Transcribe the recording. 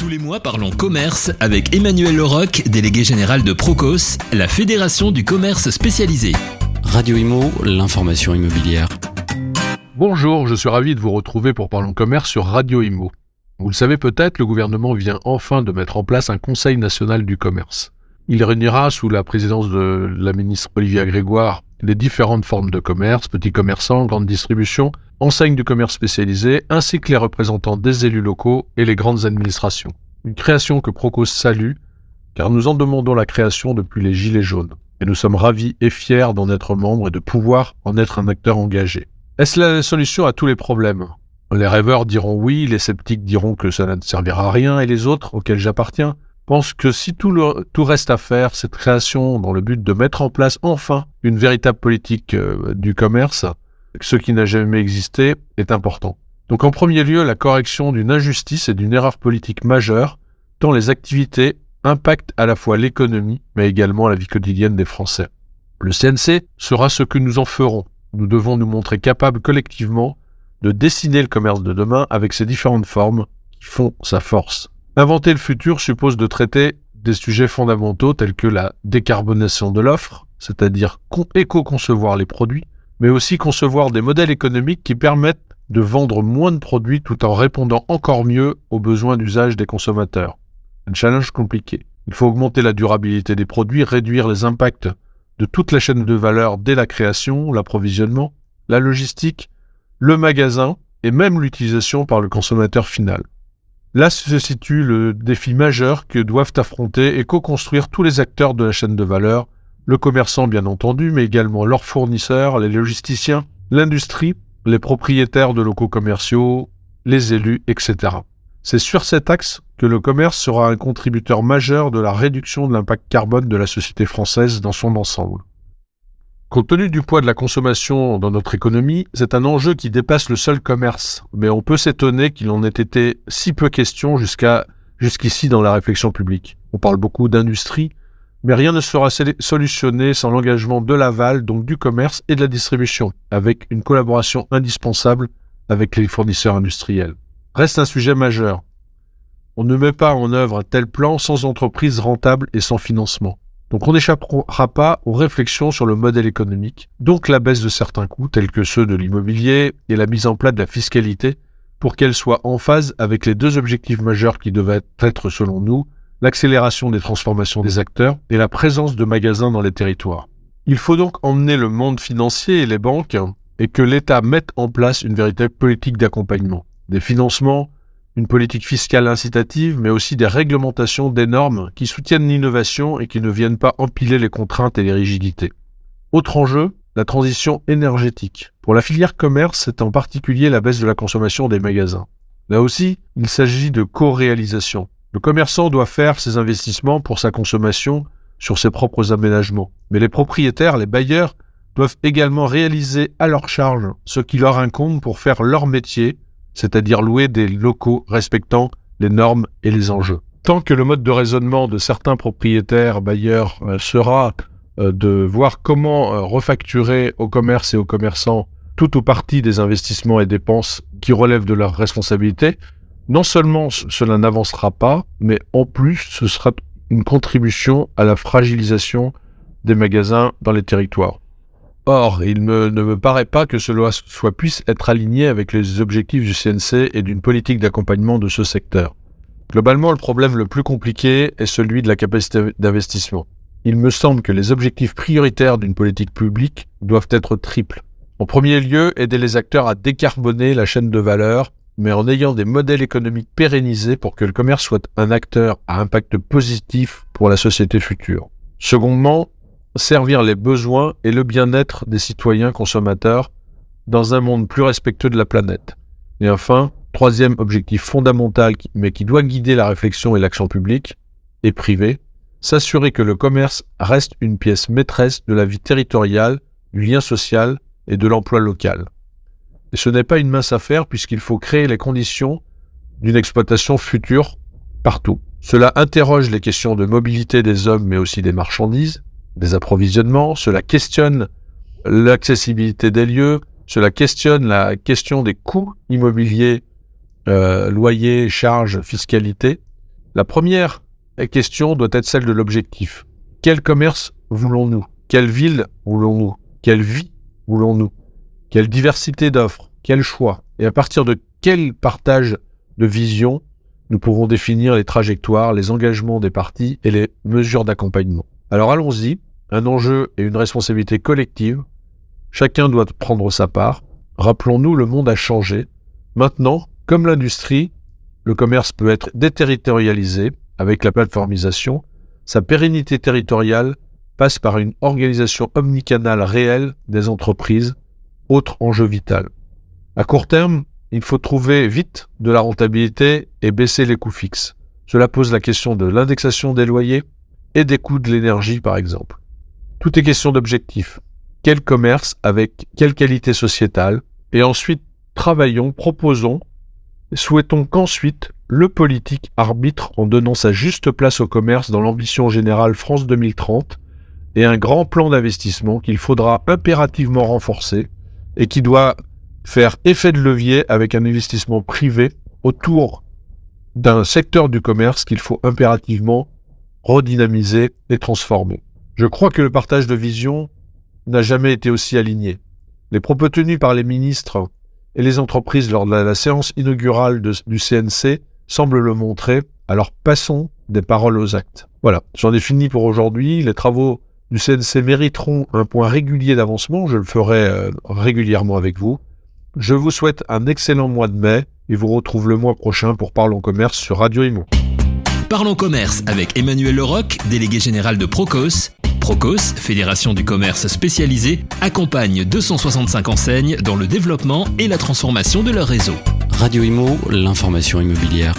Tous les mois, parlons commerce avec Emmanuel Leroc, délégué général de Procos, la fédération du commerce spécialisé. Radio Imo, l'information immobilière. Bonjour, je suis ravi de vous retrouver pour Parlons Commerce sur Radio Imo. Vous le savez peut-être, le gouvernement vient enfin de mettre en place un Conseil national du commerce. Il réunira sous la présidence de la ministre Olivia Grégoire les différentes formes de commerce, petits commerçants, grande distribution, enseignes du commerce spécialisé, ainsi que les représentants des élus locaux et les grandes administrations. Une création que Procos salue, car nous en demandons la création depuis les Gilets jaunes. Et nous sommes ravis et fiers d'en être membres et de pouvoir en être un acteur engagé. Est-ce la solution à tous les problèmes? Les rêveurs diront oui, les sceptiques diront que cela ne servira à rien, et les autres, auxquels j'appartiens, pensent que si tout, reste à faire, cette création dans le but de mettre en place enfin une véritable politique euh, du commerce, ce qui n'a jamais existé, est important. Donc en premier lieu, la correction d'une injustice et d'une erreur politique majeure, tant les activités impactent à la fois l'économie, mais également la vie quotidienne des Français. Le CNC sera ce que nous en ferons. Nous devons nous montrer capables collectivement de dessiner le commerce de demain avec ses différentes formes qui font sa force. Inventer le futur suppose de traiter des sujets fondamentaux tels que la décarbonation de l'offre, c'est-à-dire éco-concevoir les produits, mais aussi concevoir des modèles économiques qui permettent de vendre moins de produits tout en répondant encore mieux aux besoins d'usage des consommateurs. Un challenge compliqué. Il faut augmenter la durabilité des produits, réduire les impacts de toute la chaîne de valeur dès la création, l'approvisionnement, la logistique, le magasin et même l'utilisation par le consommateur final. Là se situe le défi majeur que doivent affronter et co-construire tous les acteurs de la chaîne de valeur le commerçant bien entendu, mais également leurs fournisseurs, les logisticiens, l'industrie, les propriétaires de locaux commerciaux, les élus, etc. C'est sur cet axe que le commerce sera un contributeur majeur de la réduction de l'impact carbone de la société française dans son ensemble. Compte tenu du poids de la consommation dans notre économie, c'est un enjeu qui dépasse le seul commerce, mais on peut s'étonner qu'il en ait été si peu question jusqu'à jusqu'ici dans la réflexion publique. On parle beaucoup d'industrie, mais rien ne sera solutionné sans l'engagement de l'aval, donc du commerce et de la distribution, avec une collaboration indispensable avec les fournisseurs industriels. Reste un sujet majeur. On ne met pas en œuvre un tel plan sans entreprise rentable et sans financement. Donc on n'échappera pas aux réflexions sur le modèle économique, donc la baisse de certains coûts tels que ceux de l'immobilier et la mise en place de la fiscalité pour qu'elle soit en phase avec les deux objectifs majeurs qui devaient être selon nous l'accélération des transformations des acteurs et la présence de magasins dans les territoires. Il faut donc emmener le monde financier et les banques et que l'État mette en place une véritable politique d'accompagnement, des financements, une politique fiscale incitative, mais aussi des réglementations, des normes qui soutiennent l'innovation et qui ne viennent pas empiler les contraintes et les rigidités. Autre enjeu, la transition énergétique. Pour la filière commerce, c'est en particulier la baisse de la consommation des magasins. Là aussi, il s'agit de co-réalisation, le commerçant doit faire ses investissements pour sa consommation sur ses propres aménagements. Mais les propriétaires, les bailleurs, doivent également réaliser à leur charge ce qui leur incombe pour faire leur métier, c'est-à-dire louer des locaux respectant les normes et les enjeux. Tant que le mode de raisonnement de certains propriétaires bailleurs euh, sera euh, de voir comment euh, refacturer au commerce et aux commerçants tout ou partie des investissements et dépenses qui relèvent de leur responsabilité, non seulement cela n'avancera pas, mais en plus ce sera une contribution à la fragilisation des magasins dans les territoires. Or, il ne me paraît pas que cela puisse être aligné avec les objectifs du CNC et d'une politique d'accompagnement de ce secteur. Globalement, le problème le plus compliqué est celui de la capacité d'investissement. Il me semble que les objectifs prioritaires d'une politique publique doivent être triples. En premier lieu, aider les acteurs à décarboner la chaîne de valeur mais en ayant des modèles économiques pérennisés pour que le commerce soit un acteur à impact positif pour la société future. Secondement, servir les besoins et le bien-être des citoyens consommateurs dans un monde plus respectueux de la planète. Et enfin, troisième objectif fondamental mais qui doit guider la réflexion et l'action publique et privée, s'assurer que le commerce reste une pièce maîtresse de la vie territoriale, du lien social et de l'emploi local. Et ce n'est pas une mince affaire puisqu'il faut créer les conditions d'une exploitation future partout. Cela interroge les questions de mobilité des hommes mais aussi des marchandises, des approvisionnements, cela questionne l'accessibilité des lieux, cela questionne la question des coûts immobiliers, euh, loyers, charges, fiscalité, La première question doit être celle de l'objectif. Quel commerce voulons-nous? Quelle ville voulons-nous? Quelle vie voulons-nous? Quelle diversité d'offres Quel choix Et à partir de quel partage de vision nous pouvons définir les trajectoires, les engagements des partis et les mesures d'accompagnement. Alors allons-y, un enjeu et une responsabilité collective. Chacun doit prendre sa part. Rappelons-nous, le monde a changé. Maintenant, comme l'industrie, le commerce peut être déterritorialisé avec la plateformisation. Sa pérennité territoriale passe par une organisation omnicanale réelle des entreprises, autre enjeu vital. À court terme, il faut trouver vite de la rentabilité et baisser les coûts fixes. Cela pose la question de l'indexation des loyers et des coûts de l'énergie, par exemple. Tout est question d'objectifs. Quel commerce avec quelle qualité sociétale? Et ensuite, travaillons, proposons, souhaitons qu'ensuite le politique arbitre en donnant sa juste place au commerce dans l'ambition générale France 2030 et un grand plan d'investissement qu'il faudra impérativement renforcer et qui doit faire effet de levier avec un investissement privé autour d'un secteur du commerce qu'il faut impérativement redynamiser et transformer. Je crois que le partage de vision n'a jamais été aussi aligné. Les propos tenus par les ministres et les entreprises lors de la, séance inaugurale du CNC semblent le montrer, alors passons des paroles aux actes. Voilà, j'en ai fini pour aujourd'hui. Les travaux du CNC mériteront un point régulier d'avancement, je le ferai euh, régulièrement avec vous. Je vous souhaite un excellent mois de mai et vous retrouve le mois prochain pour Parlons Commerce sur Radio Imo. Parlons Commerce avec Emmanuel Leroc, délégué général de Procos. Procos, fédération du commerce spécialisé, accompagne 265 enseignes dans le développement et la transformation de leur réseau. Radio Imo, l'information immobilière.